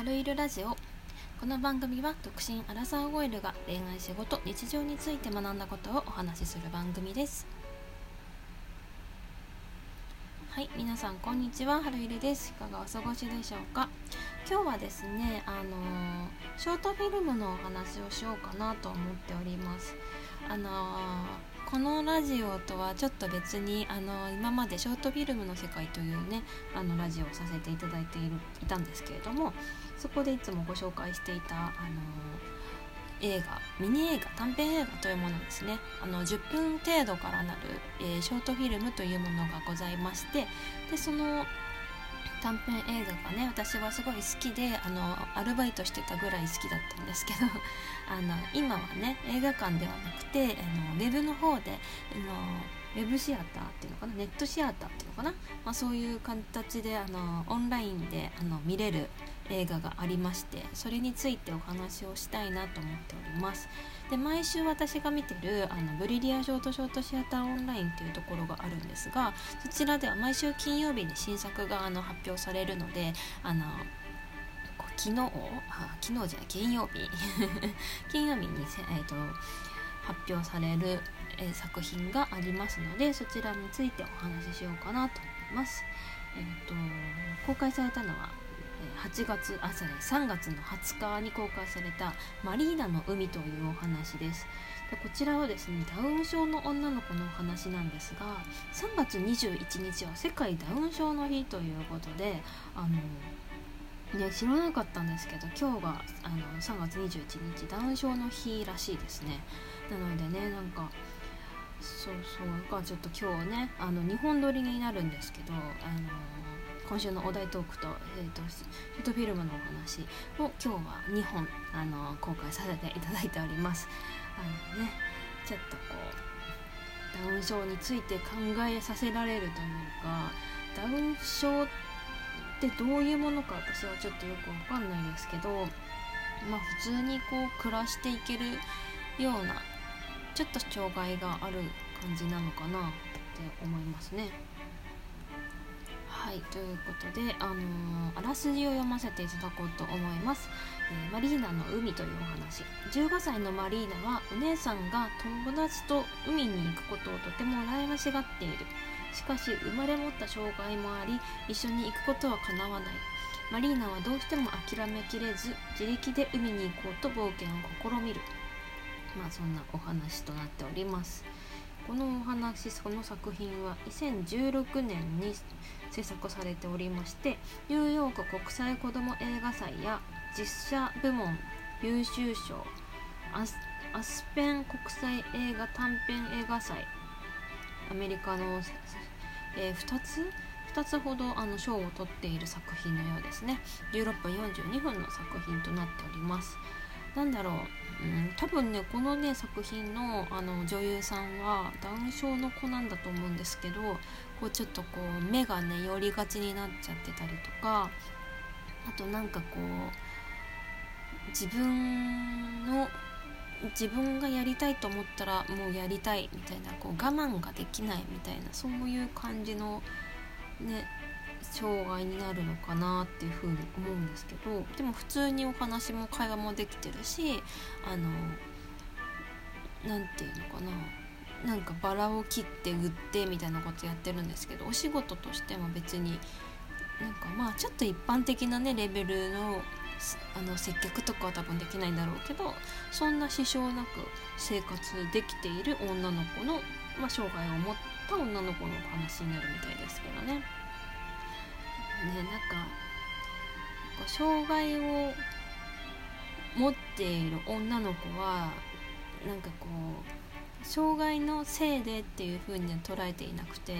春いるラジオ。この番組は独身アラサー OL が恋愛仕事日常について学んだことをお話しする番組です。はい皆さんこんにちは。春いるです。いかがお過ごしでしょうか？今日はですねあのショートフィルムのお話をしようかなと思っております。あのこのラジオとはちょっと別にあの今までショートフィルムの世界というねあのラジオをさせていただいているいたんですけれどもそこでいつもご紹介していたあの映画ミニ映画短編映画というものですね。あの10分程度からなる、えー、ショートフィルムというものがございましてでその短編映画がね私はすごい好きであのアルバイトしてたぐらい好きだったんですけど あの今はね映画館ではなくてあのウェブの方であのウェブシアターっていうのかなネットシアターっていうのかな、まあ、そういう形であのオンラインであの見れる映画がありましてそれについてお話をしたいなと思っておりますで毎週私が見てるあのブリリアショートショートシアターオンラインっていうところがあるんですがそちらでは毎週金曜日に新作があの発表されるのであの昨日あ昨日じゃない金曜日 金曜日にせ、えーと、発表される、え、作品がありますのでそちらについてお話ししようかなと思います。えーと、公開されたのは8月あそれ3月の20日に公開された「マリーナの海」というお話です。でこちらはですねダウン症の女の子のお話なんですが3月21日は世界ダウン症の日ということであのね、知らなかったんですけど今日があの3月21日ダウン症の日らしいですね。なのでねなんかそうそうがちょっと今日ねあの2本撮りになるんですけどあの今週のお題トークと,、えーと、ショートフィルムのお話を今日は2本あの公開させていただいておりますあのねちょっとこうダウン症について考えさせられるというかダウン症ってどういうものか私はちょっとよくわかんないですけどまあ普通にこう暮らしていけるようなちょっと障害がある感じなのかなって思いますね。はいということで、あのー、あらすじを読ませていただこうと思います、えー、マリーナの海というお話。15歳のマリーナはお姉さんが友達と海に行くことをとても羨ましがっている。しかし生まれ持った障害もあり一緒に行くことはかなわない。マリーナはどうしても諦めきれず自力で海に行こうと冒険を試みる。まあそんなお話となっております。このお話この作品は2016年に制作されておりましてニューヨーク国際子ども映画祭や実写部門優秀賞アスペン国際映画短編映画祭アメリカの、えー、2つ？2つほどあの賞を取っている作品のようですね。16分42分の作品となっております。なんだろう、うん、多分ねこのね作品のあの女優さんはダウン症の子なんだと思うんですけどこうちょっとこう目がね寄りがちになっちゃってたりとかあとなんかこう自分の自分がやりたいと思ったらもうやりたいみたいなこう我慢ができないみたいなそういう感じのね障害になるのかなっていうふうに思うんですけどでも普通にお話も会話もできてるしあの何て言うのかななんかバラを切って売ってみたいなことやってるんですけどお仕事としても別になんかまあちょっと一般的なねレベルのあの接客とかは多分できないんだろうけどそんな支障なく生活できている女の子の、まあ、障害を持った女の子のお話になるみたいですけどね。ねなんか障害を持っている女の子はなんかこう障害のせいでっていう風には捉えていなくて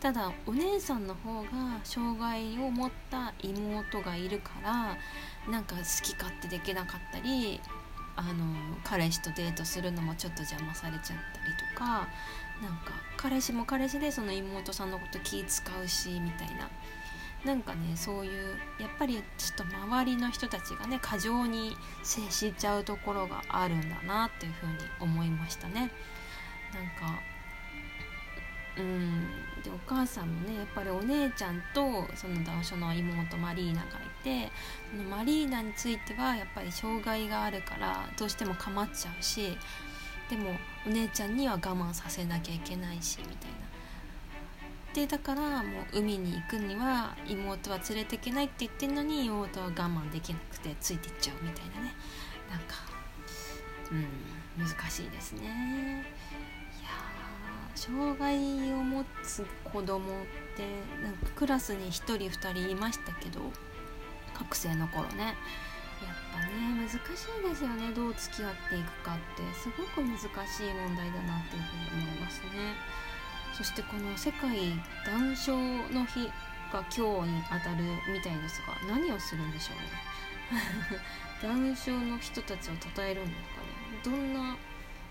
ただお姉さんの方が障害を持った妹がいるからなんか好き勝手できなかったりあの彼氏とデートするのもちょっと邪魔されちゃったりとかなんか彼氏も彼氏でその妹さんのこと気使うしみたいな。なんかねそういうやっぱりちょっと周りの人たちがね過剰に接しちゃうところがあるんだなっていうふうに思いましたね。なんかうんでお母さんもねやっぱりお姉ちゃんとそのダウ症の妹マリーナがいてそのマリーナについてはやっぱり障害があるからどうしても構っちゃうしでもお姉ちゃんには我慢させなきゃいけないしみたいな。でだからもう海に行くには妹は連れてけないって言ってんのに妹は我慢できなくてついていっちゃうみたいなね。なんかうん難しいですね。いや障害を持つ子供ってなんかクラスに1人2人いましたけど学生の頃ね。やっぱね難しいですよね。どう付き合っていくかって。すごく難しい問題だなっていうふうに思いますね。そしてこの世界談笑の日が今日にあたるみたいですが何をするんでしょうね。談笑の人たちを称えるんですかね。どんな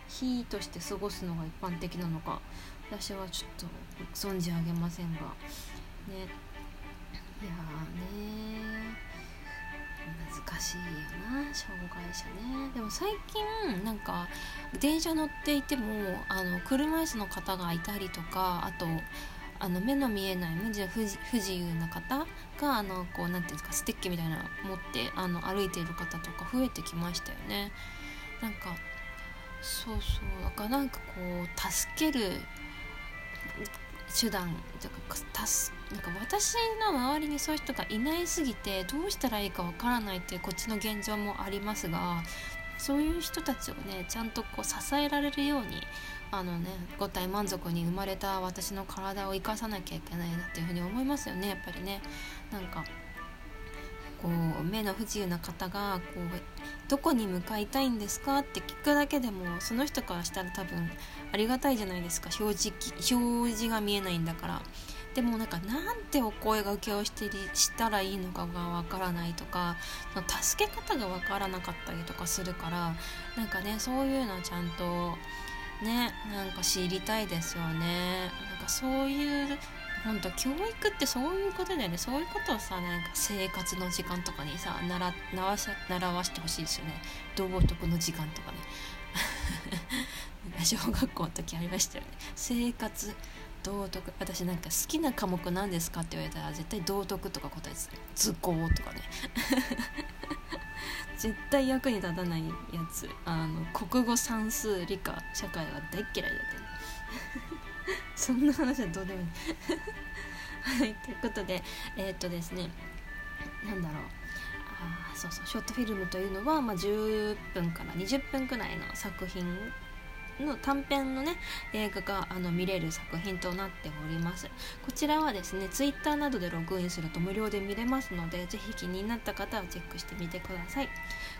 日として過ごすのが一般的なのか私はちょっと存じ上げませんが。ね。いやーね難しいよな障害者ねでも最近なんか電車乗っていてもあの車椅子の方がいたりとかあとあの目の見えない不自由な方があのこうなんていうんですかステッキみたいなの持ってあの歩いている方とか増えてきましたよね。なんかそうそうだからなんかこう助ける手段とかたすなんか私の周りにそういう人がいないすぎてどうしたらいいかわからないっていうこっちの現状もありますがそういう人たちをねちゃんとこう支えられるようにあのね五体満足に生まれた私の体を生かさなきゃいけないなっていうふうに思いますよねやっぱりね。なんかこう目の不自由な方がこうどこに向かいたいんですかって聞くだけでもその人からしたら多分ありがたいじゃないですか。表示表示が見えないんだから。でもなんかなんてお声がけをしてしたらいいのかがわからないとか助け方がわからなかったりとかするからなんかねそういうのちゃんとねなんか知りたいですよね。なんかそういう本当教育ってそういうことだよね。そういうことをさなんか生活の時間とかにさ習習習わしてほしいですよね。道徳の時間とかね。小学校の時ありましたよね。生活道徳。私なんか好きな科目何ですかって言われたら絶対道徳とか答えてた図工とかね。絶対役に立たないやつ。あの国語算数理科社会は大嫌いだったそんな話はどうでもいい。はいということでえー、っとですね何だろう。あそうそうショートフィルムというのは、まあ、10分から20分くらいの作品の短編のね映画があの見れる作品となっております。こちらはですね Twitter などでログインすると無料で見れますのでぜひ気になった方はチェックしてみてください。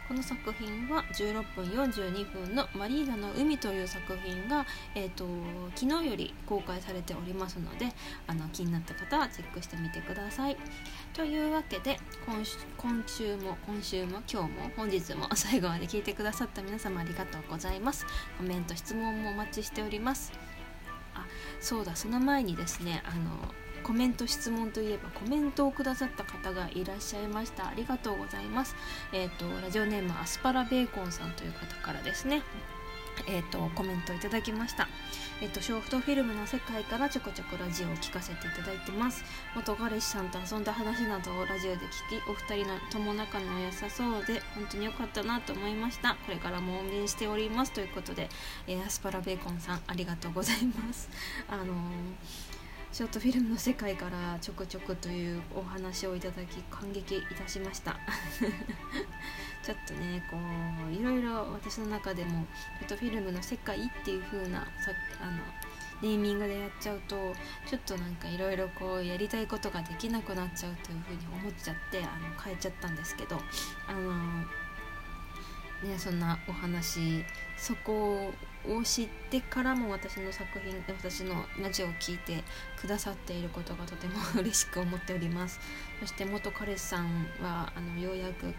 この作品は16分42分の「マリーナの海」という作品が、えーと、昨日より公開されておりますのであの気になった方はチェックしてみてください。というわけで今週今週も今週も今日も本日も 最後まで聞いてくださった皆様ありがとうございます。コメント質問もお待ちしております。あそうだその前にですねあのコメント質問といえばコメントをくださった方がいらっしゃいました。ありがとうございます。えっ、ー、とラジオネームアスパラベーコンさんという方からですね。えーと、コメントいただきました、えーと、ショートフィルムの世界からちょこちょこラジオを聞かせていただいてます。元彼氏さんと遊んだ話などをラジオで聞きお二人の友仲の良さそうで本当に良かったなと思いました。これからも応援しております。ということで、えー、アスパラベーコンさんありがとうございます。あのーショートフィルムの世界からちょくちょくというお話をいただき感激いたしました。ちょっとねこういろいろ私の中でもショートフィルムの世界っていう風なさあのネーミングでやっちゃうとちょっとなんかいろいろこうやりたいことができなくなっちゃうという風に思っちゃってあの変えちゃったんですけどあのね、そんなお話。そこを知ってからも私の作品私のラジオを聴いてくださっていることがとても嬉しく思っております。そして元彼氏さんはあのようやく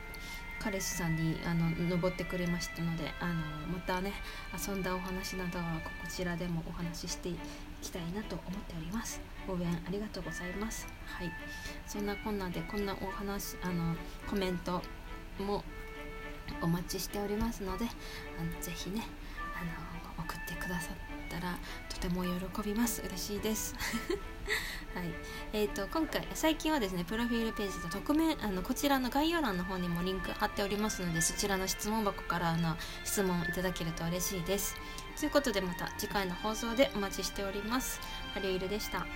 彼氏さんにあの登ってくれましたのであのまたね遊んだお話などはこちらでもお話ししていきたいなと思っております。応援ありがとうございます。はい。そんなこんなでこんなお話あのコメントもお待ちしておりますのであのぜひねあの送ってくださったらとても喜びます。嬉しいです。はい。えーと、今回最近はですねプロフィールページと匿名あのこちらの概要欄の方にもリンク貼っておりますのでそちらの質問箱からあの質問いただけると嬉しいです。ということでまた次回の放送でお待ちしております。ハリウイルでした。